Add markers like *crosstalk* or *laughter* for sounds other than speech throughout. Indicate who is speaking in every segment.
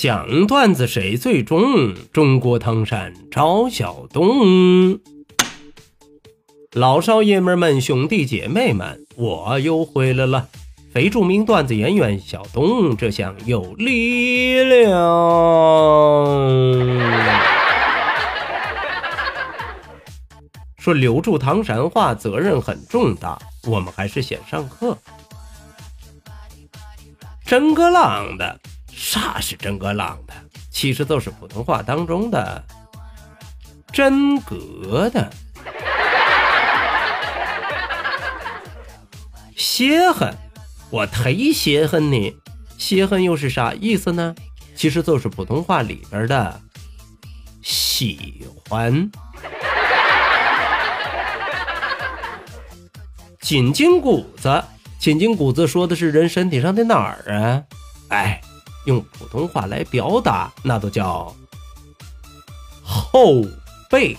Speaker 1: 讲段子谁最中？中国唐山赵小东，老少爷们们、兄弟姐妹们，我又回来了。非著名段子演员小东，这厢有力量。说留住唐山话责任很重大，我们还是先上课。真个浪的。啥是真格朗的？其实都是普通话当中的真格的。泄恨，我忒泄恨你。泄恨又是啥意思呢？其实就是普通话里边的喜欢。紧筋骨子，紧筋骨子说的是人身体上的哪儿啊？哎。用普通话来表达，那都叫后背。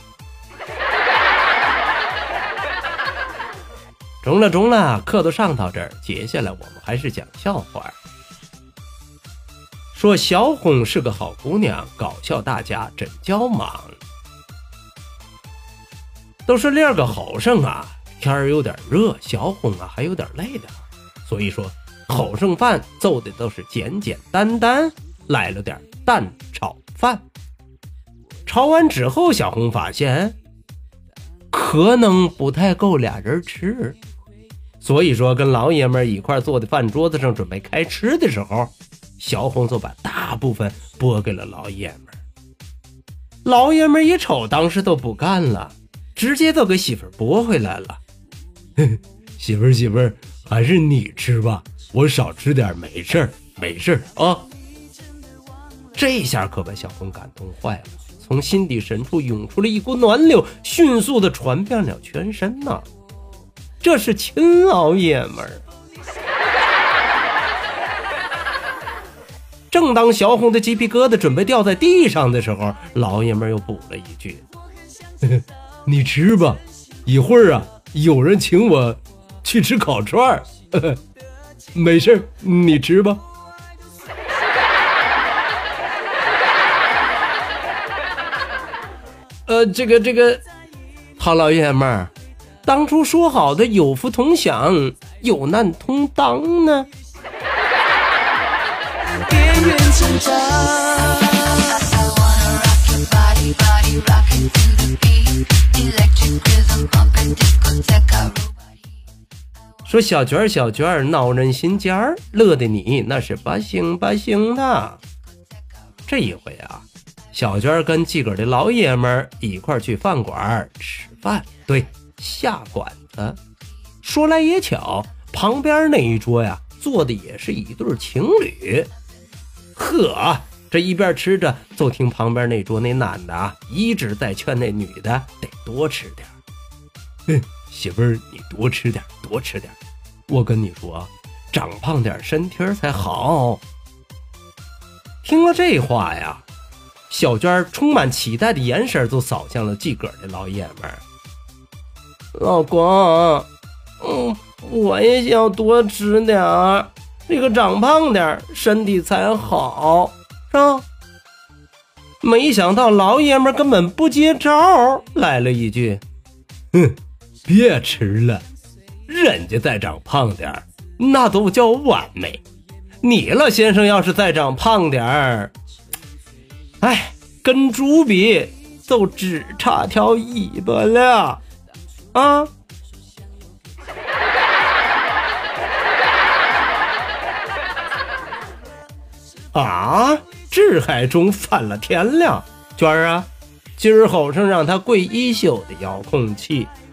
Speaker 1: *laughs* 中了中了，课都上到这儿，接下来我们还是讲笑话。说小红是个好姑娘，搞笑大家真叫忙。都是练个好生啊，天儿有点热，小红啊还有点累的，所以说。后剩饭做的都是简简单单，来了点蛋炒饭。炒完之后，小红发现可能不太够俩人吃，所以说跟老爷们一块坐在饭桌子上准备开吃的时候，小红就把大部分拨给了老爷们。老爷们一瞅，当时都不干了，直接都给媳妇拨回来了。*laughs* 媳妇儿媳妇儿还是你吃吧。我少吃点没事儿，没事儿啊！这下可把小红感动坏了，从心底深处涌出了一股暖流，迅速的传遍了全身呐。这是亲老爷们儿。*laughs* 正当小红的鸡皮疙瘩准备掉在地上的时候，老爷们又补了一句：“ *laughs* 你吃吧，一会儿啊，有人请我去吃烤串儿。*laughs* ”没事你吃吧。*laughs* 呃，这个这个，好老爷们儿，当初说好的有福同享、有难同当呢？说小娟儿小娟儿闹人心尖儿，乐的你那是不行不行的。这一回啊，小娟儿跟自个儿的老爷们儿一块儿去饭馆吃饭，对，下馆子。说来也巧，旁边那一桌呀，坐的也是一对情侣。呵，这一边吃着，就听旁边那桌那男的啊，一直在劝那女的得多吃点儿。哼。媳妇儿，你多吃点，多吃点。我跟你说，长胖点身体才好。听了这话呀，小娟充满期待的眼神就扫向了自个儿的老爷们儿。老公，嗯，我也想多吃点儿，这个长胖点身体才好，是吧？没想到老爷们根本不接招，来了一句：“哼。”别吃了，人家再长胖点儿，那都叫完美。你了，先生，要是再长胖点儿，哎，跟猪比，就只差条尾巴了啊！啊！*laughs* 志海中翻了天了，娟儿啊，今儿后生让他跪一宿的遥控器。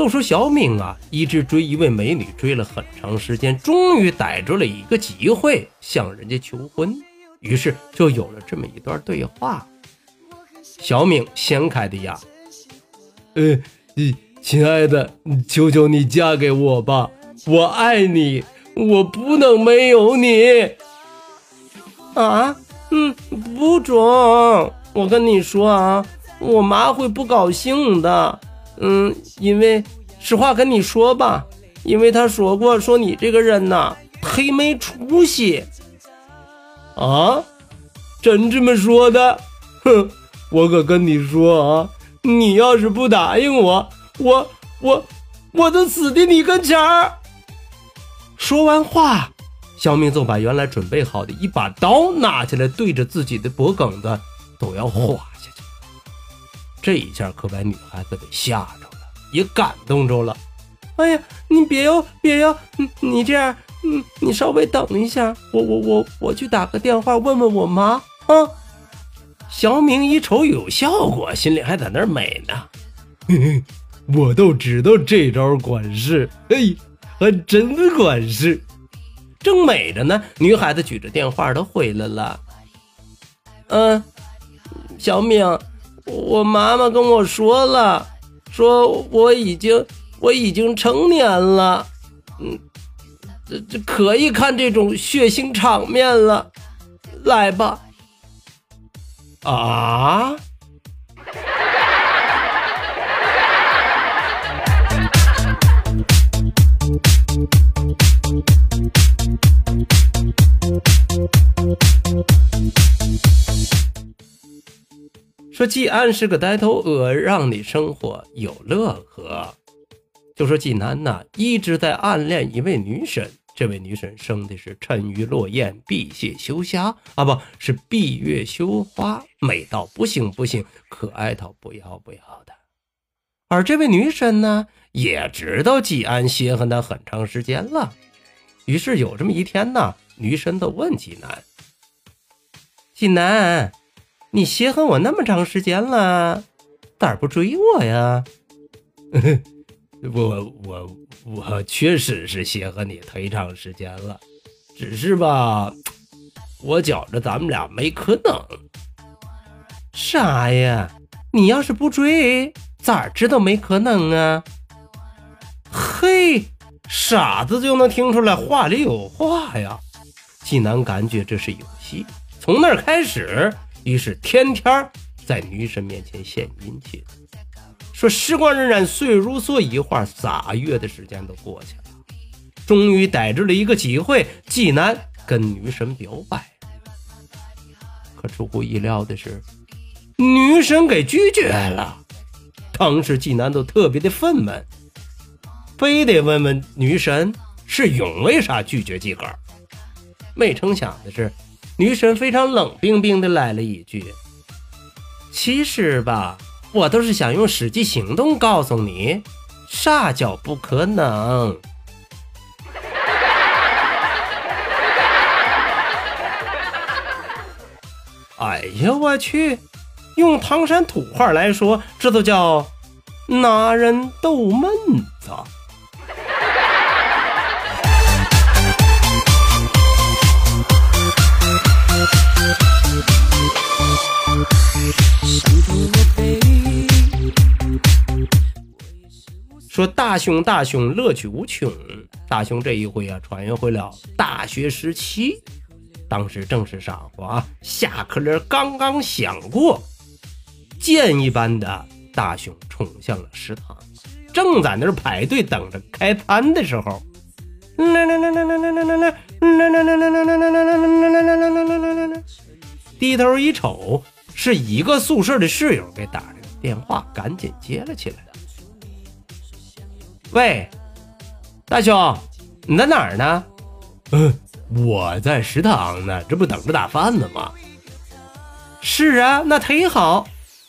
Speaker 1: 就说小敏啊，一直追一位美女，追了很长时间，终于逮住了一个机会向人家求婚，于是就有了这么一段对话。小敏先开的呀，
Speaker 2: 呃，亲爱的，求求你嫁给我吧，我爱你，我不能没有你。
Speaker 3: 啊，嗯，不中！我跟你说啊，我妈会不高兴的。嗯，因为实话跟你说吧，因为他说过，说你这个人呐，忒没出息。
Speaker 2: 啊，真这么说的？哼，我可跟你说啊，你要是不答应我，我我我就死在你跟前儿。
Speaker 1: 说完话，小明就把原来准备好的一把刀拿起来，对着自己的脖梗子都要划。这一下可把女孩子给吓着了，也感动着了。
Speaker 3: 哎呀，你别要别要，你你这样，嗯，你稍微等一下，我我我我去打个电话问问我妈啊。
Speaker 1: 小明一瞅有效果，心里还在那美呢。*laughs*
Speaker 2: 我都知道这招管事，嘿，还真管事。
Speaker 1: 正美着呢，女孩子举着电话都回来了。
Speaker 3: 嗯，小明。我妈妈跟我说了，说我已经我已经成年了，嗯，这这可以看这种血腥场面了，来吧。
Speaker 1: 啊！说季安是个呆头鹅，让你生活有乐呵。就说季南呢，一直在暗恋一位女神，这位女神生的是沉鱼落雁、闭月羞花啊，不是闭月羞花，美到不行不行，可爱到不要不要的。而这位女神呢，也知道季安稀罕她很长时间了，于是有这么一天呢，女神都问季南：“
Speaker 3: 季南。”你稀罕我那么长时间了，咋不追我呀？*laughs*
Speaker 2: 我我我确实是稀罕你忒长时间了，只是吧，我觉着咱们俩没可能。
Speaker 3: 啥呀？你要是不追，咋知道没可能啊？
Speaker 1: 嘿，傻子就能听出来话里有话呀！济南感觉这是游戏，从那儿开始。于是天天在女神面前献殷勤，说时光荏苒，岁月如梭，一晃仨月的时间都过去了，终于逮住了一个机会，济南跟女神表白。可出乎意料的是，女神给拒绝了。当时济南都特别的愤懑，非得问问女神是勇为啥拒绝自个儿。没成想的是。女神非常冷冰冰的来了一句：“其实吧，我都是想用实际行动告诉你，啥叫不可能。*laughs* ”哎呀，我去！用唐山土话来说，这都叫拿人逗闷子。说大熊大熊乐趣无穷，大熊这一回啊，穿越回了大学时期。当时正是上午啊，下课铃刚刚响过，箭一般的大熊冲向了食堂，正在那儿排队等着开餐的时候，低头一瞅，是一个宿舍的室友给打的电话，赶紧接了起来。喂，大兄，你在哪儿呢？
Speaker 2: 嗯，我在食堂呢，这不等着打饭呢吗？
Speaker 3: 是啊，那忒好。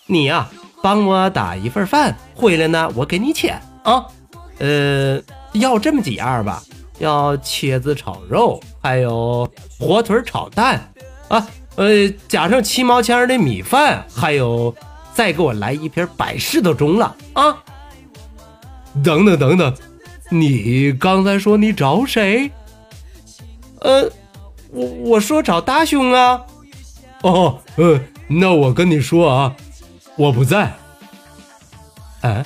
Speaker 3: 你呀，帮我打一份饭，回来呢，我给你钱啊。呃，要这么几样吧，要茄子炒肉，还有火腿炒蛋啊。
Speaker 1: 呃，加上七毛钱的米饭，还有再给我来一瓶百事的中了啊！
Speaker 2: 等等等等，你刚才说你找谁？
Speaker 1: 呃，我我说找大兄啊。
Speaker 2: 哦，呃，那我跟你说啊，我不在。
Speaker 1: 哎。